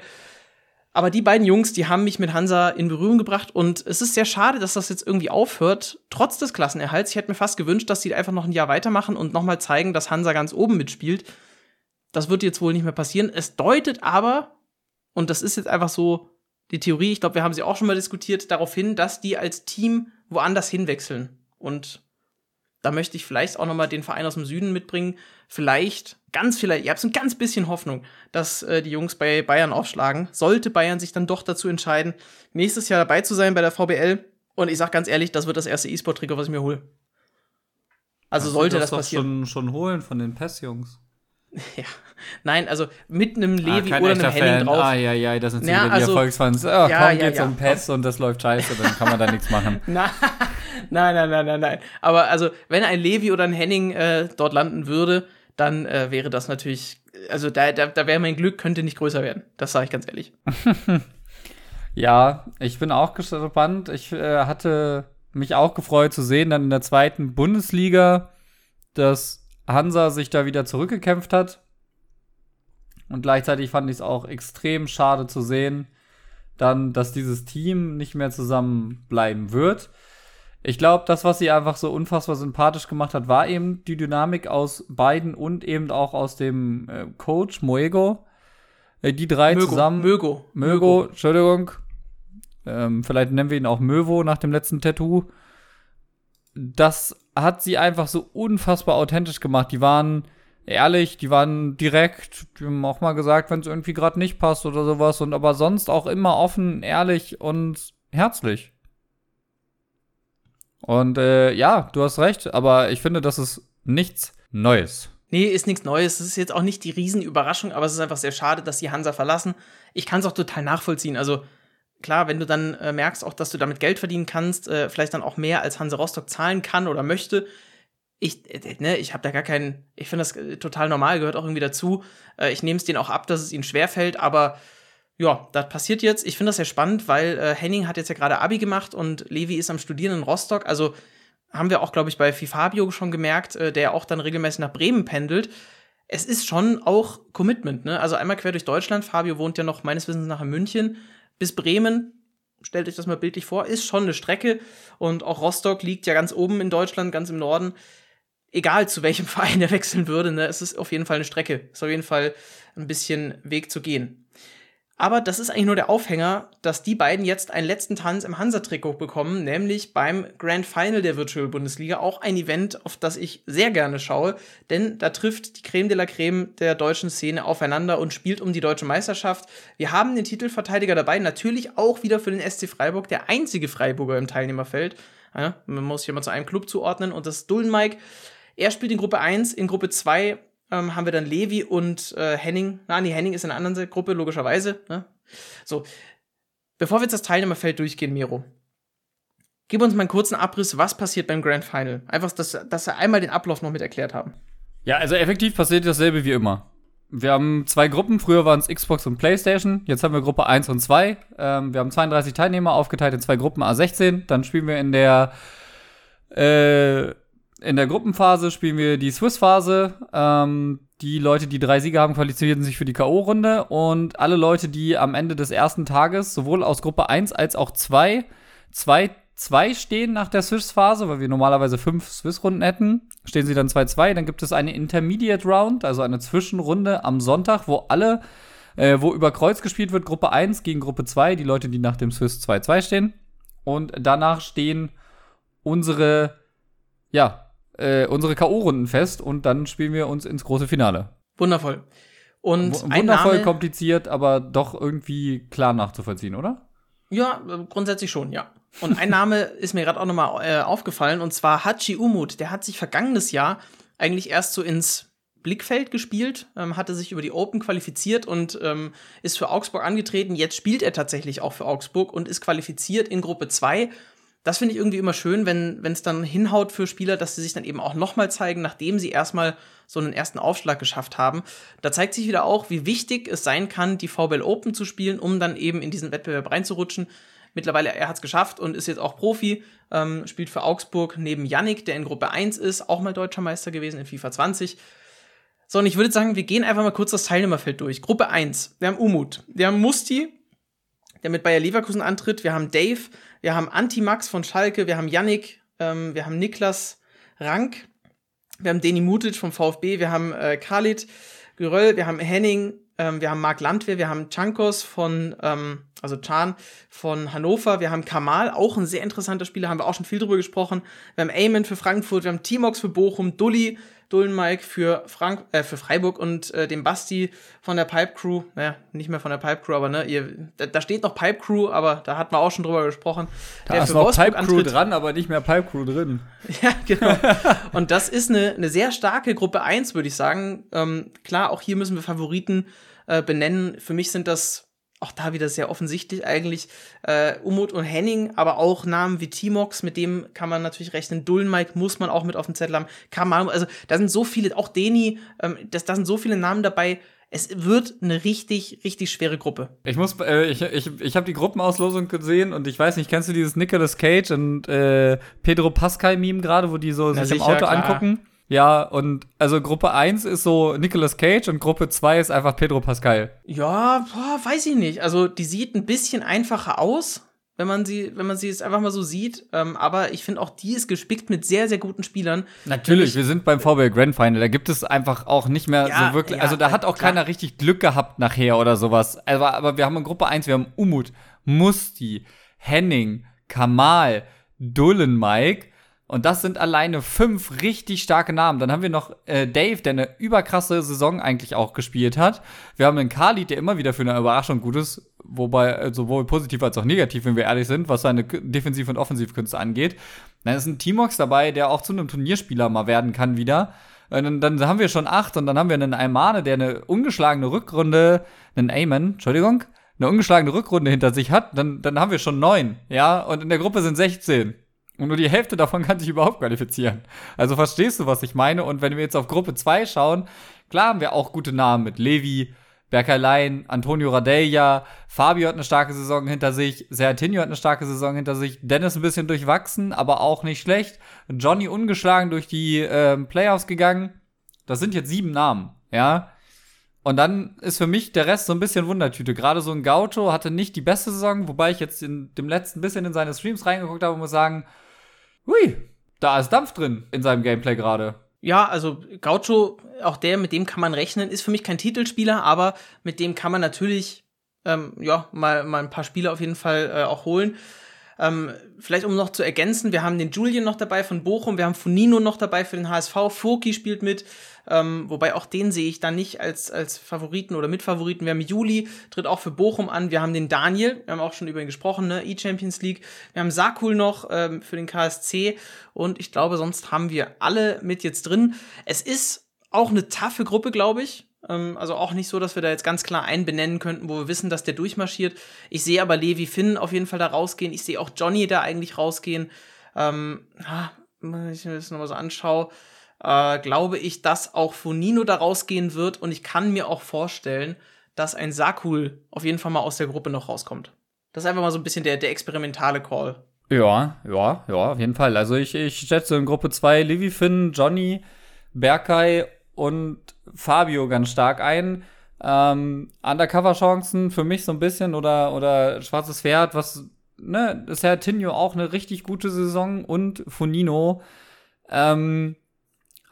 Speaker 1: Aber die beiden Jungs, die haben mich mit Hansa in Berührung gebracht und es ist sehr schade, dass das jetzt irgendwie aufhört, trotz des Klassenerhalts. Ich hätte mir fast gewünscht, dass sie einfach noch ein Jahr weitermachen und nochmal zeigen, dass Hansa ganz oben mitspielt. Das wird jetzt wohl nicht mehr passieren. Es deutet aber, und das ist jetzt einfach so die Theorie, ich glaube, wir haben sie auch schon mal diskutiert, darauf hin, dass die als Team woanders hinwechseln. Und da möchte ich vielleicht auch noch mal den Verein aus dem Süden mitbringen. Vielleicht, ganz vielleicht, ihr habt so ein ganz bisschen Hoffnung, dass äh, die Jungs bei Bayern aufschlagen. Sollte Bayern sich dann doch dazu entscheiden, nächstes Jahr dabei zu sein bei der VBL. Und ich sag ganz ehrlich, das wird das erste E-Sport-Trikot, was ich mir hole. Also das sollte das, das passieren.
Speaker 2: Schon, schon holen von den PES-Jungs. (laughs)
Speaker 1: Ja. Nein, also mit einem ah, Levi ah, oder einem Henning
Speaker 2: Fan.
Speaker 1: drauf.
Speaker 2: Ah, ja, ja, das sind ja, also, die Erfolgsfans. Oh, ja, komm, ja, jetzt ja. um PES und das läuft scheiße, dann kann man da nichts machen. (laughs)
Speaker 1: nein, nein, nein, nein, nein. Aber also, wenn ein Levi oder ein Henning äh, dort landen würde, dann äh, wäre das natürlich, also da, da, da wäre mein Glück, könnte nicht größer werden. Das sage ich ganz ehrlich. (laughs)
Speaker 2: ja, ich bin auch gespannt. Ich äh, hatte mich auch gefreut zu sehen, dann in der zweiten Bundesliga, dass Hansa sich da wieder zurückgekämpft hat. Und gleichzeitig fand ich es auch extrem schade zu sehen, dann, dass dieses Team nicht mehr zusammenbleiben wird. Ich glaube, das, was sie einfach so unfassbar sympathisch gemacht hat, war eben die Dynamik aus beiden und eben auch aus dem äh, Coach Moego. Äh, die drei
Speaker 1: Mögo,
Speaker 2: zusammen.
Speaker 1: Mögo.
Speaker 2: Mögo, Entschuldigung. Ähm, vielleicht nennen wir ihn auch Mövo nach dem letzten Tattoo. Das hat sie einfach so unfassbar authentisch gemacht. Die waren ehrlich, die waren direkt, die haben auch mal gesagt, wenn es irgendwie gerade nicht passt oder sowas und aber sonst auch immer offen, ehrlich und herzlich. Und äh, ja, du hast recht, aber ich finde, das ist nichts Neues.
Speaker 1: Nee, ist nichts Neues. Es ist jetzt auch nicht die Riesenüberraschung, aber es ist einfach sehr schade, dass die Hansa verlassen. Ich kann es auch total nachvollziehen. Also klar, wenn du dann äh, merkst auch, dass du damit Geld verdienen kannst, äh, vielleicht dann auch mehr als Hansa Rostock zahlen kann oder möchte, ich, äh, ne, ich habe da gar keinen, ich finde das äh, total normal, gehört auch irgendwie dazu. Äh, ich nehme es denen auch ab, dass es ihnen schwerfällt, aber ja, das passiert jetzt. Ich finde das sehr spannend, weil äh, Henning hat jetzt ja gerade Abi gemacht und Levi ist am Studieren in Rostock. Also haben wir auch, glaube ich, bei Fifabio schon gemerkt, äh, der auch dann regelmäßig nach Bremen pendelt. Es ist schon auch Commitment, ne? Also einmal quer durch Deutschland. Fabio wohnt ja noch meines Wissens nach in München. Bis Bremen, stellt euch das mal bildlich vor, ist schon eine Strecke. Und auch Rostock liegt ja ganz oben in Deutschland, ganz im Norden egal zu welchem (laughs) Verein er wechseln würde, ne, es ist auf jeden Fall eine Strecke. Ist auf jeden Fall ein bisschen Weg zu gehen. Aber das ist eigentlich nur der Aufhänger, dass die beiden jetzt einen letzten Tanz im Hansa-Trikot bekommen, nämlich beim Grand Final der Virtual Bundesliga. Auch ein Event, auf das ich sehr gerne schaue, denn da trifft die Creme de la Creme der deutschen Szene aufeinander und spielt um die deutsche Meisterschaft. Wir haben den Titelverteidiger dabei, natürlich auch wieder für den SC Freiburg, der einzige Freiburger im Teilnehmerfeld. Ja, man muss sich immer zu einem Club zuordnen und das ist Dullen Mike. Er spielt in Gruppe 1, in Gruppe 2 ähm, haben wir dann Levi und äh, Henning. Na, nee, Henning ist in einer anderen Gruppe, logischerweise. Ne? So, bevor wir jetzt das Teilnehmerfeld durchgehen, Miro, gib uns mal einen kurzen Abriss, was passiert beim Grand Final. Einfach, dass, dass wir einmal den Ablauf noch mit erklärt haben.
Speaker 2: Ja, also effektiv passiert dasselbe wie immer. Wir haben zwei Gruppen, früher waren es Xbox und Playstation, jetzt haben wir Gruppe 1 und 2. Ähm, wir haben 32 Teilnehmer aufgeteilt in zwei Gruppen A16. Dann spielen wir in der äh, in der Gruppenphase spielen wir die Swiss-Phase. Ähm, die Leute, die drei Siege haben, qualifizierten sich für die K.O.-Runde. Und alle Leute, die am Ende des ersten Tages sowohl aus Gruppe 1 als auch 2, 2, 2 stehen nach der Swiss-Phase, weil wir normalerweise fünf Swiss-Runden hätten, stehen sie dann 2-2. Dann gibt es eine Intermediate Round, also eine Zwischenrunde am Sonntag, wo alle, äh, wo über Kreuz gespielt wird, Gruppe 1 gegen Gruppe 2, die Leute, die nach dem Swiss 2-2 stehen. Und danach stehen unsere, ja, äh, unsere K.O.-Runden fest und dann spielen wir uns ins große Finale.
Speaker 1: Wundervoll. Und
Speaker 2: w wundervoll kompliziert, aber doch irgendwie klar nachzuvollziehen, oder?
Speaker 1: Ja, grundsätzlich schon, ja. Und ein Name ist mir gerade auch nochmal äh, aufgefallen, und zwar Hachi Umut. Der hat sich vergangenes Jahr eigentlich erst so ins Blickfeld gespielt, ähm, hatte sich über die Open qualifiziert und ähm, ist für Augsburg angetreten. Jetzt spielt er tatsächlich auch für Augsburg und ist qualifiziert in Gruppe 2 das finde ich irgendwie immer schön, wenn es dann hinhaut für Spieler, dass sie sich dann eben auch nochmal zeigen, nachdem sie erstmal so einen ersten Aufschlag geschafft haben. Da zeigt sich wieder auch, wie wichtig es sein kann, die VBL Open zu spielen, um dann eben in diesen Wettbewerb reinzurutschen. Mittlerweile, er hat es geschafft und ist jetzt auch Profi, ähm, spielt für Augsburg neben Yannick, der in Gruppe 1 ist, auch mal deutscher Meister gewesen in FIFA 20. So, und ich würde sagen, wir gehen einfach mal kurz das Teilnehmerfeld durch. Gruppe 1, wir haben Umut, wir haben Musti, der mit Bayer Leverkusen antritt, wir haben Dave, wir haben Anti-Max von Schalke, wir haben Yannick, ähm, wir haben Niklas Rank, wir haben Deni Mutic vom VfB, wir haben äh, Khalid Güröll, wir haben Henning, ähm, wir haben Marc Landwehr, wir haben Chankos von, ähm, also Chan von Hannover, wir haben Kamal, auch ein sehr interessanter Spieler, haben wir auch schon viel drüber gesprochen. Wir haben Eamon für Frankfurt, wir haben Timox für Bochum, Dulli Dullen Mike für, Frank äh, für Freiburg und äh, den Basti von der Pipe Crew. Naja, nicht mehr von der Pipe Crew, aber ne, ihr, da, da steht noch Pipe Crew, aber da hatten wir auch schon drüber gesprochen.
Speaker 2: Da ist noch Wolfsburg Pipe Crew antritt. dran, aber nicht mehr Pipe Crew drin. (laughs)
Speaker 1: ja, genau. und das ist eine, eine sehr starke Gruppe 1, würde ich sagen. Ähm, klar, auch hier müssen wir Favoriten äh, benennen. Für mich sind das auch da wieder sehr offensichtlich eigentlich äh, Umut und Henning, aber auch Namen wie Timox, mit dem kann man natürlich rechnen. Dullenmike muss man auch mit auf dem Zettel haben. Kamal, also da sind so viele, auch Deni, ähm, das, da sind so viele Namen dabei. Es wird eine richtig, richtig schwere Gruppe.
Speaker 2: Ich muss, äh, ich, ich, ich habe die Gruppenauslosung gesehen und ich weiß nicht, kennst du dieses Nicolas Cage und äh, Pedro Pascal Meme gerade, wo die so Na, sich sicher, im Auto klar. angucken? Ja, und also Gruppe 1 ist so Nicolas Cage und Gruppe 2 ist einfach Pedro Pascal.
Speaker 1: Ja, boah, weiß ich nicht. Also die sieht ein bisschen einfacher aus, wenn man sie, wenn man sie jetzt einfach mal so sieht. Ähm, aber ich finde auch, die ist gespickt mit sehr, sehr guten Spielern.
Speaker 2: Natürlich, ich, wir sind beim VW Grand Final. Da gibt es einfach auch nicht mehr ja, so wirklich. Ja, also da hat auch klar. keiner richtig Glück gehabt nachher oder sowas. Aber, aber wir haben in Gruppe 1, wir haben Umut, Musti, Henning, Kamal, Dullen Mike. Und das sind alleine fünf richtig starke Namen. Dann haben wir noch äh, Dave, der eine überkrasse Saison eigentlich auch gespielt hat. Wir haben einen Khalid, der immer wieder für eine Überraschung gut ist, wobei äh, sowohl positiv als auch negativ, wenn wir ehrlich sind, was seine Defensiv- und Offensivkünste angeht. Dann ist ein Timox dabei, der auch zu einem Turnierspieler mal werden kann wieder. Und dann, dann haben wir schon acht und dann haben wir einen Aymane, der eine ungeschlagene Rückrunde, einen Ayman, Entschuldigung, eine ungeschlagene Rückrunde hinter sich hat. Dann, dann haben wir schon neun, ja, und in der Gruppe sind 16. Und nur die Hälfte davon kann sich überhaupt qualifizieren. Also verstehst du, was ich meine? Und wenn wir jetzt auf Gruppe 2 schauen, klar haben wir auch gute Namen mit Levi, Berkerlein, Antonio Radella, Fabio hat eine starke Saison hinter sich, Sertinho hat eine starke Saison hinter sich, Dennis ein bisschen durchwachsen, aber auch nicht schlecht. Johnny ungeschlagen durch die äh, Playoffs gegangen. Das sind jetzt sieben Namen, ja. Und dann ist für mich der Rest so ein bisschen Wundertüte. Gerade so ein Gaucho hatte nicht die beste Saison, wobei ich jetzt in dem letzten bisschen in seine Streams reingeguckt habe und muss sagen, Hui, da ist Dampf drin in seinem Gameplay gerade.
Speaker 1: Ja, also Gaucho, auch der, mit dem kann man rechnen, ist für mich kein Titelspieler, aber mit dem kann man natürlich ähm, ja, mal, mal ein paar Spiele auf jeden Fall äh, auch holen. Ähm, vielleicht um noch zu ergänzen, wir haben den Julian noch dabei von Bochum, wir haben Funino noch dabei für den HSV, Furki spielt mit, ähm, wobei auch den sehe ich da nicht als, als Favoriten oder Mitfavoriten. Wir haben Juli, tritt auch für Bochum an, wir haben den Daniel, wir haben auch schon über ihn gesprochen, ne? E-Champions League, wir haben Sakul noch ähm, für den KSC und ich glaube, sonst haben wir alle mit jetzt drin. Es ist auch eine taffe Gruppe, glaube ich. Ähm, also auch nicht so, dass wir da jetzt ganz klar einen benennen könnten, wo wir wissen, dass der durchmarschiert. Ich sehe aber Levi Finn auf jeden Fall da rausgehen. Ich sehe auch Johnny da eigentlich rausgehen. Ähm, wenn ich mir das nochmal so anschaue, äh, glaube ich, dass auch Funino da rausgehen wird. Und ich kann mir auch vorstellen, dass ein Sakul auf jeden Fall mal aus der Gruppe noch rauskommt. Das ist einfach mal so ein bisschen der, der experimentale Call.
Speaker 2: Ja, ja, ja, auf jeden Fall. Also ich, ich schätze in Gruppe 2 Levi Finn, Johnny, Berkay und Fabio ganz stark ein. Ähm, Undercover-Chancen für mich so ein bisschen oder, oder Schwarzes Pferd, was, ne, ist ja Tinio auch eine richtig gute Saison und Funino ähm,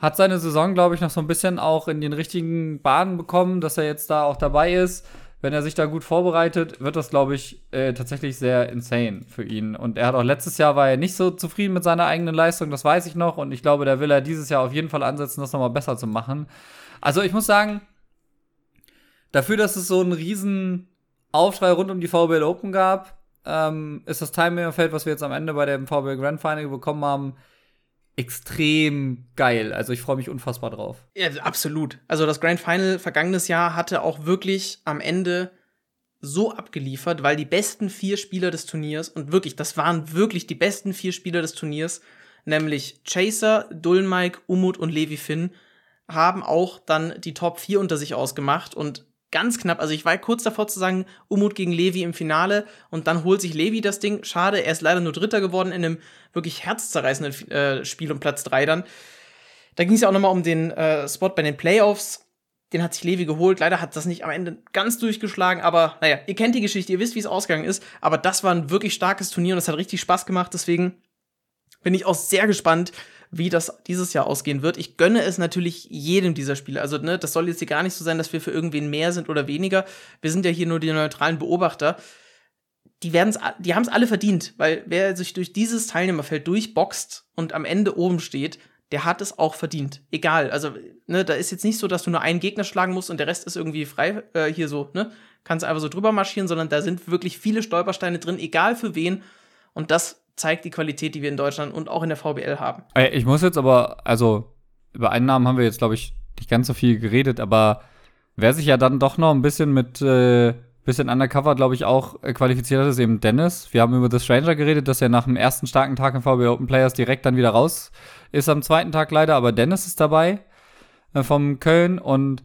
Speaker 2: hat seine Saison, glaube ich, noch so ein bisschen auch in den richtigen Bahnen bekommen, dass er jetzt da auch dabei ist wenn er sich da gut vorbereitet, wird das, glaube ich, äh, tatsächlich sehr insane für ihn. Und er hat auch letztes Jahr war er nicht so zufrieden mit seiner eigenen Leistung, das weiß ich noch. Und ich glaube, da will er dieses Jahr auf jeden Fall ansetzen, das nochmal besser zu machen. Also ich muss sagen, dafür, dass es so einen riesen Aufschrei rund um die VBL Open gab, ähm, ist das Timing-Feld, was wir jetzt am Ende bei dem VBL Grand Final bekommen haben, extrem geil. Also ich freue mich unfassbar drauf.
Speaker 1: Ja, absolut. Also das Grand Final vergangenes Jahr hatte auch wirklich am Ende so abgeliefert, weil die besten vier Spieler des Turniers, und wirklich, das waren wirklich die besten vier Spieler des Turniers, nämlich Chaser, Dulmike, Umut und Levi Finn, haben auch dann die Top 4 unter sich ausgemacht und ganz knapp. Also ich war kurz davor zu sagen, Umut gegen Levi im Finale und dann holt sich Levi das Ding. Schade, er ist leider nur Dritter geworden in einem wirklich herzzerreißenden äh, Spiel um Platz 3 dann. Da ging es ja auch nochmal um den äh, Spot bei den Playoffs. Den hat sich Levi geholt. Leider hat das nicht am Ende ganz durchgeschlagen, aber naja, ihr kennt die Geschichte, ihr wisst, wie es ausgegangen ist. Aber das war ein wirklich starkes Turnier und es hat richtig Spaß gemacht. Deswegen bin ich auch sehr gespannt, wie das dieses Jahr ausgehen wird. Ich gönne es natürlich jedem dieser Spiele. Also, ne, das soll jetzt hier gar nicht so sein, dass wir für irgendwen mehr sind oder weniger. Wir sind ja hier nur die neutralen Beobachter. Die werden's, die haben es alle verdient, weil wer sich durch dieses Teilnehmerfeld durchboxt und am Ende oben steht, der hat es auch verdient. Egal. Also, ne, da ist jetzt nicht so, dass du nur einen Gegner schlagen musst und der Rest ist irgendwie frei, äh, hier so, ne? Kannst einfach so drüber marschieren, sondern da sind wirklich viele Stolpersteine drin, egal für wen. Und das zeigt die Qualität, die wir in Deutschland und auch in der VBL haben.
Speaker 2: Ich muss jetzt aber, also über einen Namen haben wir jetzt, glaube ich, nicht ganz so viel geredet, aber wer sich ja dann doch noch ein bisschen mit äh, bisschen undercover, glaube ich, auch äh, qualifiziert hat, ist eben Dennis. Wir haben über The Stranger geredet, dass er nach dem ersten starken Tag im VBL Open Players direkt dann wieder raus ist am zweiten Tag leider, aber Dennis ist dabei äh, vom Köln und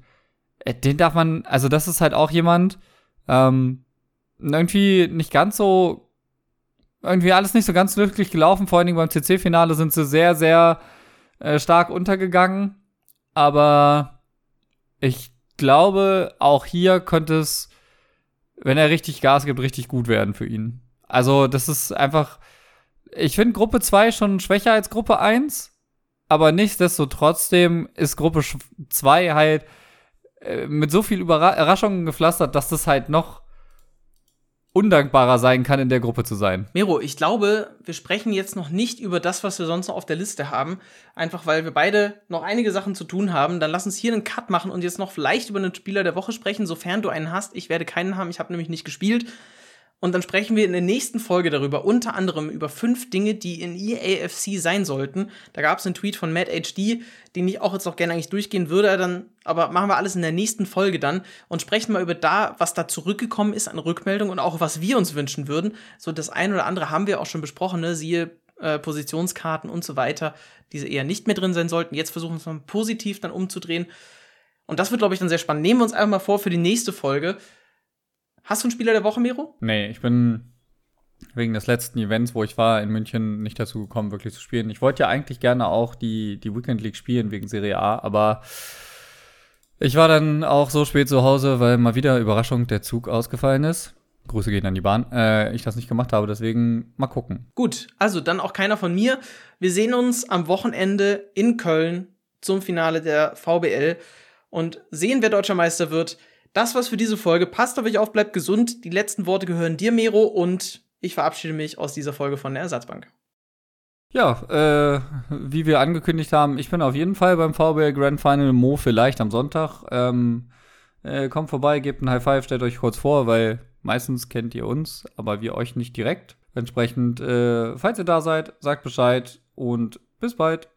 Speaker 2: äh, den darf man, also das ist halt auch jemand, ähm, irgendwie nicht ganz so irgendwie alles nicht so ganz glücklich gelaufen. Vor allen Dingen beim CC-Finale sind sie sehr, sehr äh, stark untergegangen. Aber ich glaube, auch hier könnte es, wenn er richtig Gas gibt, richtig gut werden für ihn. Also, das ist einfach. Ich finde Gruppe 2 schon schwächer als Gruppe 1. Aber nichtsdestotrotz ist Gruppe 2 halt äh, mit so viel Überraschungen gepflastert, dass das halt noch undankbarer sein kann, in der Gruppe zu sein.
Speaker 1: Mero, ich glaube, wir sprechen jetzt noch nicht über das, was wir sonst noch auf der Liste haben. Einfach weil wir beide noch einige Sachen zu tun haben. Dann lass uns hier einen Cut machen und jetzt noch vielleicht über einen Spieler der Woche sprechen, sofern du einen hast. Ich werde keinen haben, ich habe nämlich nicht gespielt. Und dann sprechen wir in der nächsten Folge darüber, unter anderem über fünf Dinge, die in EAFC sein sollten. Da gab es einen Tweet von Matt HD, den ich auch jetzt noch gerne eigentlich durchgehen würde, dann, aber machen wir alles in der nächsten Folge dann und sprechen mal über da, was da zurückgekommen ist an Rückmeldung und auch was wir uns wünschen würden. So das ein oder andere haben wir auch schon besprochen, ne? siehe äh, Positionskarten und so weiter, diese eher nicht mehr drin sein sollten. Jetzt versuchen wir es mal positiv dann umzudrehen. Und das wird, glaube ich, dann sehr spannend. Nehmen wir uns einfach mal vor für die nächste Folge Hast du einen Spieler der Woche, Miro?
Speaker 2: Nee, ich bin wegen des letzten Events, wo ich war in München, nicht dazu gekommen, wirklich zu spielen. Ich wollte ja eigentlich gerne auch die, die Weekend League spielen wegen Serie A, aber ich war dann auch so spät zu Hause, weil mal wieder Überraschung der Zug ausgefallen ist. Grüße gehen an die Bahn. Äh, ich das nicht gemacht habe, deswegen mal gucken.
Speaker 1: Gut, also dann auch keiner von mir. Wir sehen uns am Wochenende in Köln zum Finale der VBL und sehen, wer deutscher Meister wird. Das war's für diese Folge. Passt auf euch auf, bleibt gesund. Die letzten Worte gehören dir, Mero, und ich verabschiede mich aus dieser Folge von der Ersatzbank.
Speaker 2: Ja, äh, wie wir angekündigt haben, ich bin auf jeden Fall beim VBL Grand Final, Mo vielleicht am Sonntag. Ähm, äh, kommt vorbei, gebt ein High Five, stellt euch kurz vor, weil meistens kennt ihr uns, aber wir euch nicht direkt. Entsprechend, äh, falls ihr da seid, sagt Bescheid und bis bald.